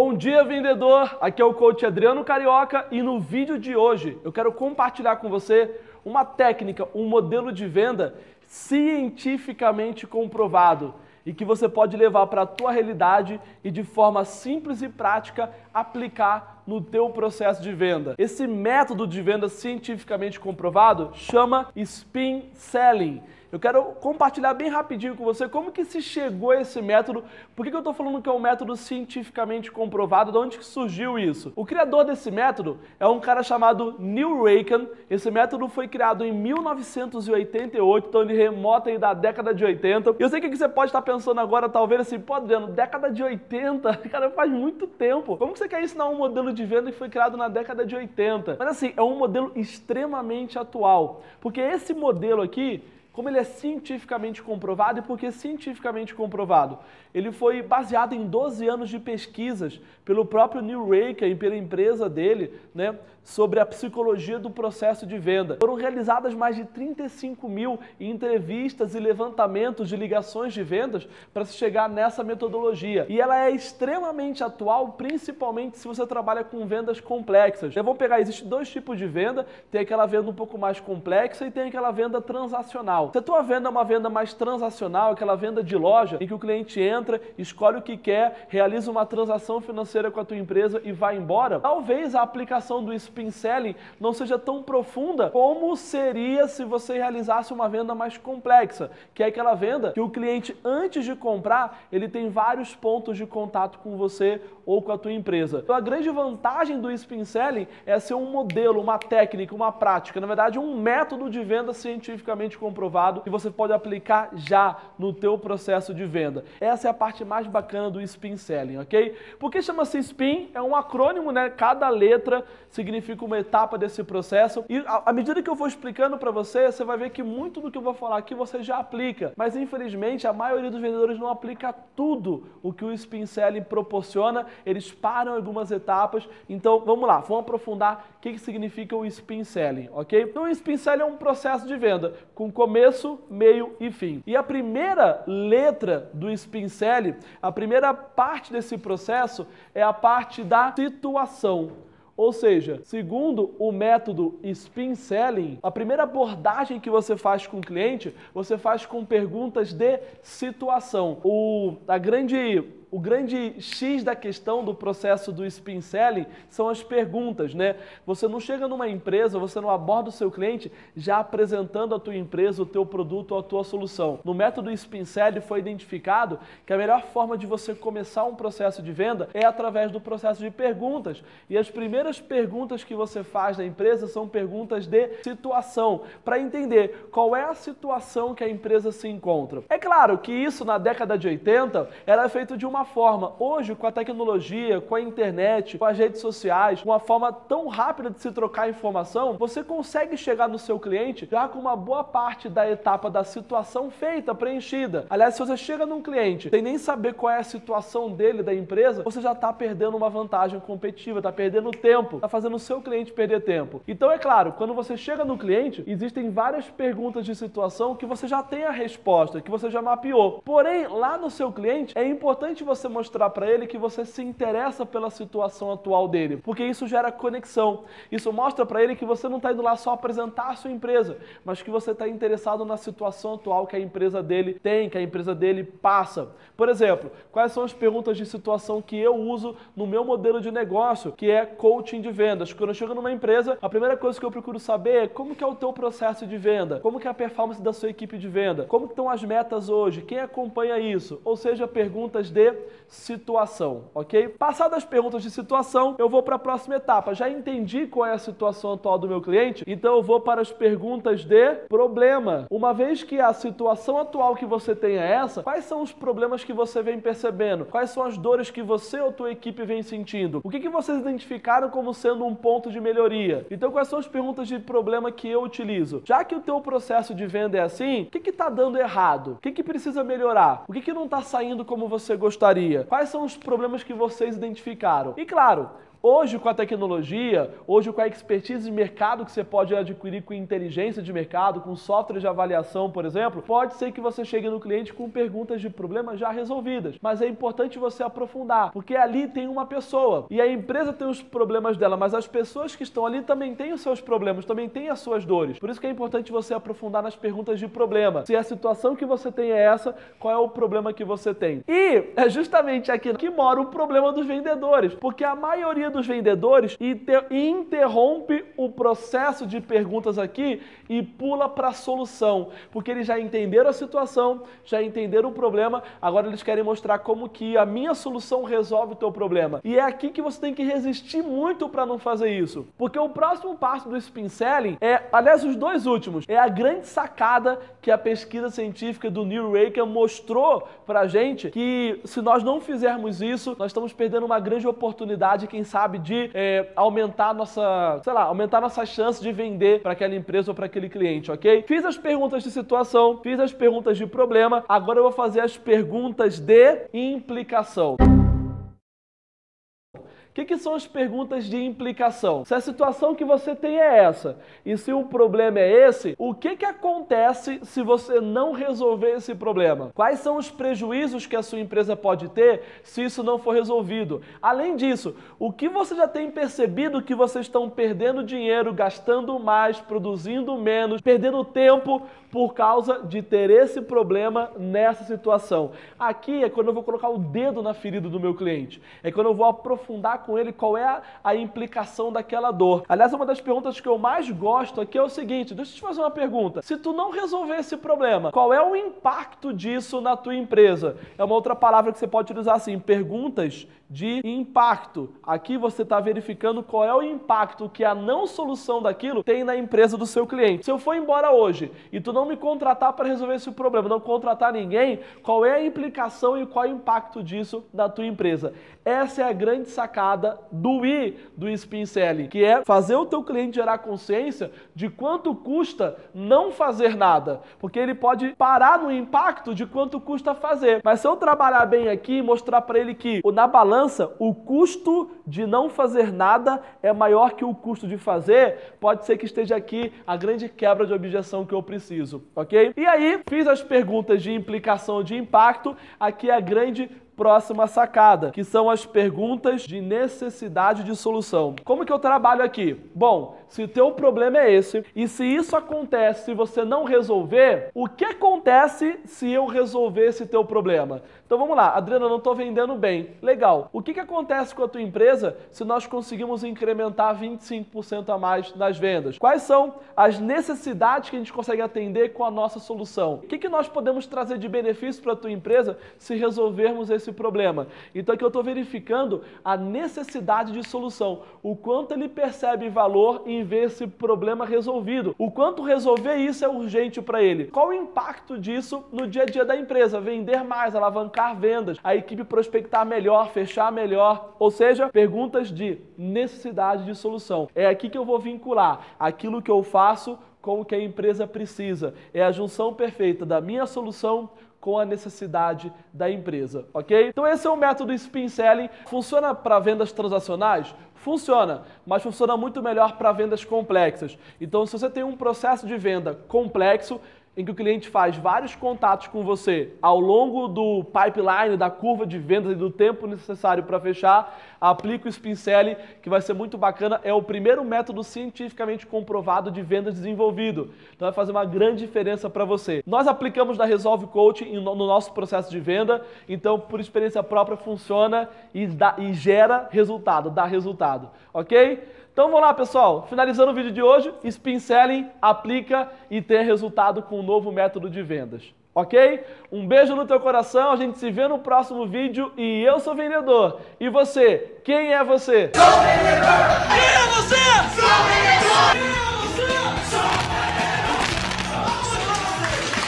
Bom dia, vendedor! Aqui é o coach Adriano Carioca e no vídeo de hoje eu quero compartilhar com você uma técnica, um modelo de venda cientificamente comprovado e que você pode levar para a tua realidade e de forma simples e prática aplicar no teu processo de venda. Esse método de venda cientificamente comprovado chama spin selling. Eu quero compartilhar bem rapidinho com você como que se chegou a esse método, por que, que eu estou falando que é um método cientificamente comprovado, de onde que surgiu isso. O criador desse método é um cara chamado Neil Rakan, esse método foi criado em 1988, então ele remota aí da década de 80. Eu sei que você pode estar pensando agora, talvez assim, pô Adriano, década de 80, cara, faz muito tempo. Como que você quer ensinar um modelo de venda que foi criado na década de 80? Mas assim, é um modelo extremamente atual, porque esse modelo aqui, como ele é cientificamente comprovado e porque é cientificamente comprovado. Ele foi baseado em 12 anos de pesquisas pelo próprio Neil Raker e pela empresa dele, né, sobre a psicologia do processo de venda. Foram realizadas mais de 35 mil entrevistas e levantamentos de ligações de vendas para se chegar nessa metodologia. E ela é extremamente atual, principalmente se você trabalha com vendas complexas. Então, vamos pegar, existe dois tipos de venda, tem aquela venda um pouco mais complexa e tem aquela venda transacional. Se a tua venda é uma venda mais transacional, aquela venda de loja, em que o cliente entra, escolhe o que quer, realiza uma transação financeira com a tua empresa e vai embora, talvez a aplicação do selling não seja tão profunda como seria se você realizasse uma venda mais complexa, que é aquela venda que o cliente, antes de comprar, ele tem vários pontos de contato com você ou com a tua empresa. Então a grande vantagem do spin selling é ser um modelo, uma técnica, uma prática, na verdade um método de venda cientificamente comprovado que você pode aplicar já no teu processo de venda. Essa é a parte mais bacana do Spin Selling, ok? Por que chama-se Spin? É um acrônimo, né? Cada letra significa uma etapa desse processo. E à medida que eu vou explicando para você, você vai ver que muito do que eu vou falar aqui você já aplica. Mas infelizmente a maioria dos vendedores não aplica tudo o que o Spin Selling proporciona. Eles param algumas etapas. Então vamos lá, vamos aprofundar o que, que significa o Spin Selling, ok? Então o Spin Selling é um processo de venda com começo começo, meio e fim. E a primeira letra do spin selling, a primeira parte desse processo é a parte da situação. Ou seja, segundo o método Spin Selling, a primeira abordagem que você faz com o cliente, você faz com perguntas de situação. O, a grande o grande X da questão do processo do spin selling são as perguntas, né? Você não chega numa empresa, você não aborda o seu cliente já apresentando a tua empresa, o teu produto a tua solução. No método spin selling foi identificado que a melhor forma de você começar um processo de venda é através do processo de perguntas. E as primeiras perguntas que você faz na empresa são perguntas de situação, para entender qual é a situação que a empresa se encontra. É claro que isso na década de 80 era feito de uma uma forma. Hoje, com a tecnologia, com a internet, com as redes sociais, uma forma tão rápida de se trocar informação, você consegue chegar no seu cliente já com uma boa parte da etapa da situação feita, preenchida. Aliás, se você chega num cliente sem nem saber qual é a situação dele, da empresa, você já está perdendo uma vantagem competitiva, está perdendo tempo, está fazendo o seu cliente perder tempo. Então, é claro, quando você chega no cliente, existem várias perguntas de situação que você já tem a resposta, que você já mapeou. Porém, lá no seu cliente, é importante você mostrar para ele que você se interessa pela situação atual dele, porque isso gera conexão. Isso mostra para ele que você não está indo lá só apresentar a sua empresa, mas que você está interessado na situação atual que a empresa dele tem, que a empresa dele passa. Por exemplo, quais são as perguntas de situação que eu uso no meu modelo de negócio, que é coaching de vendas. Quando eu chego numa empresa, a primeira coisa que eu procuro saber é como que é o teu processo de venda, como que é a performance da sua equipe de venda, como estão as metas hoje, quem acompanha isso, ou seja, perguntas de situação, ok? Passadas as perguntas de situação, eu vou para a próxima etapa. Já entendi qual é a situação atual do meu cliente, então eu vou para as perguntas de problema. Uma vez que a situação atual que você tem é essa, quais são os problemas que você vem percebendo? Quais são as dores que você ou tua equipe vem sentindo? O que, que vocês identificaram como sendo um ponto de melhoria? Então, quais são as perguntas de problema que eu utilizo? Já que o teu processo de venda é assim, o que está dando errado? O que, que precisa melhorar? O que, que não está saindo como você gostaria? Quais são os problemas que vocês identificaram? E claro, Hoje, com a tecnologia, hoje com a expertise de mercado que você pode adquirir com inteligência de mercado, com software de avaliação, por exemplo, pode ser que você chegue no cliente com perguntas de problemas já resolvidas. Mas é importante você aprofundar, porque ali tem uma pessoa e a empresa tem os problemas dela, mas as pessoas que estão ali também têm os seus problemas, também têm as suas dores. Por isso que é importante você aprofundar nas perguntas de problema. Se a situação que você tem é essa, qual é o problema que você tem? E é justamente aqui que mora o problema dos vendedores, porque a maioria dos vendedores interrompe o processo de perguntas aqui e pula para a solução, porque eles já entenderam a situação, já entenderam o problema, agora eles querem mostrar como que a minha solução resolve o teu problema. E é aqui que você tem que resistir muito para não fazer isso, porque o próximo passo do spin selling é, aliás, os dois últimos, é a grande sacada que a pesquisa científica do Neil Raker mostrou para gente que se nós não fizermos isso, nós estamos perdendo uma grande oportunidade, quem sabe, de é, aumentar nossa, sei lá, aumentar nossa chance de vender para aquela empresa ou para aquele cliente, ok? Fiz as perguntas de situação, fiz as perguntas de problema, agora eu vou fazer as perguntas de implicação que, que são as perguntas de implicação? Se a situação que você tem é essa e se o problema é esse, o que, que acontece se você não resolver esse problema? Quais são os prejuízos que a sua empresa pode ter se isso não for resolvido? Além disso, o que você já tem percebido que vocês estão perdendo dinheiro, gastando mais, produzindo menos, perdendo tempo por causa de ter esse problema nessa situação? Aqui é quando eu vou colocar o dedo na ferida do meu cliente, é quando eu vou aprofundar com ele qual é a, a, implicação daquela dor. Aliás, uma das perguntas que eu mais gosto aqui é o seguinte: deixa eu te fazer uma pergunta. Se tu não resolver esse problema, qual é o impacto disso na tua empresa? É uma outra palavra que você pode utilizar assim: perguntas de impacto. Aqui você está verificando qual é o impacto que a não solução daquilo tem na empresa do seu cliente. Se eu for embora hoje e tu não me contratar para resolver esse problema, não contratar ninguém, qual é a implicação e qual é o impacto disso na tua empresa? Essa é a grande sacada do I do Spin Selling, que é fazer o teu cliente gerar consciência de quanto custa não fazer nada, porque ele pode parar no impacto de quanto custa fazer. Mas se eu trabalhar bem aqui e mostrar para ele que na balança, o custo de não fazer nada é maior que o custo de fazer, pode ser que esteja aqui a grande quebra de objeção que eu preciso, ok? E aí, fiz as perguntas de implicação de impacto, aqui é a grande próxima sacada, que são as perguntas de necessidade de solução. Como que eu trabalho aqui? Bom, se o teu problema é esse, e se isso acontece se você não resolver, o que acontece se eu resolver esse teu problema? Então vamos lá, Adriana, não estou vendendo bem. Legal. O que, que acontece com a tua empresa se nós conseguimos incrementar 25% a mais nas vendas? Quais são as necessidades que a gente consegue atender com a nossa solução? O que, que nós podemos trazer de benefício para a tua empresa se resolvermos esse problema? Então aqui eu estou verificando a necessidade de solução, o quanto ele percebe valor em ver esse problema resolvido, o quanto resolver isso é urgente para ele. Qual o impacto disso no dia a dia da empresa? Vender mais, alavancar vendas, a equipe prospectar melhor, fechar melhor, ou seja, perguntas de necessidade de solução. É aqui que eu vou vincular aquilo que eu faço com o que a empresa precisa. É a junção perfeita da minha solução com a necessidade da empresa, ok? Então esse é o método Spin Selling. Funciona para vendas transacionais? Funciona, mas funciona muito melhor para vendas complexas. Então se você tem um processo de venda complexo, em que o cliente faz vários contatos com você ao longo do pipeline, da curva de vendas e do tempo necessário para fechar, aplica o Spin Selling, que vai ser muito bacana. É o primeiro método cientificamente comprovado de vendas desenvolvido. Então vai fazer uma grande diferença para você. Nós aplicamos da Resolve Coaching no nosso processo de venda, então por experiência própria funciona e, dá, e gera resultado, dá resultado, ok? Então vamos lá, pessoal. Finalizando o vídeo de hoje, Spin Selling aplica e tem resultado com o um novo método de vendas. Ok? Um beijo no teu coração, a gente se vê no próximo vídeo e eu sou vendedor. E você? Quem é você? Sou vendedor! Quem é você? Sou vendedor!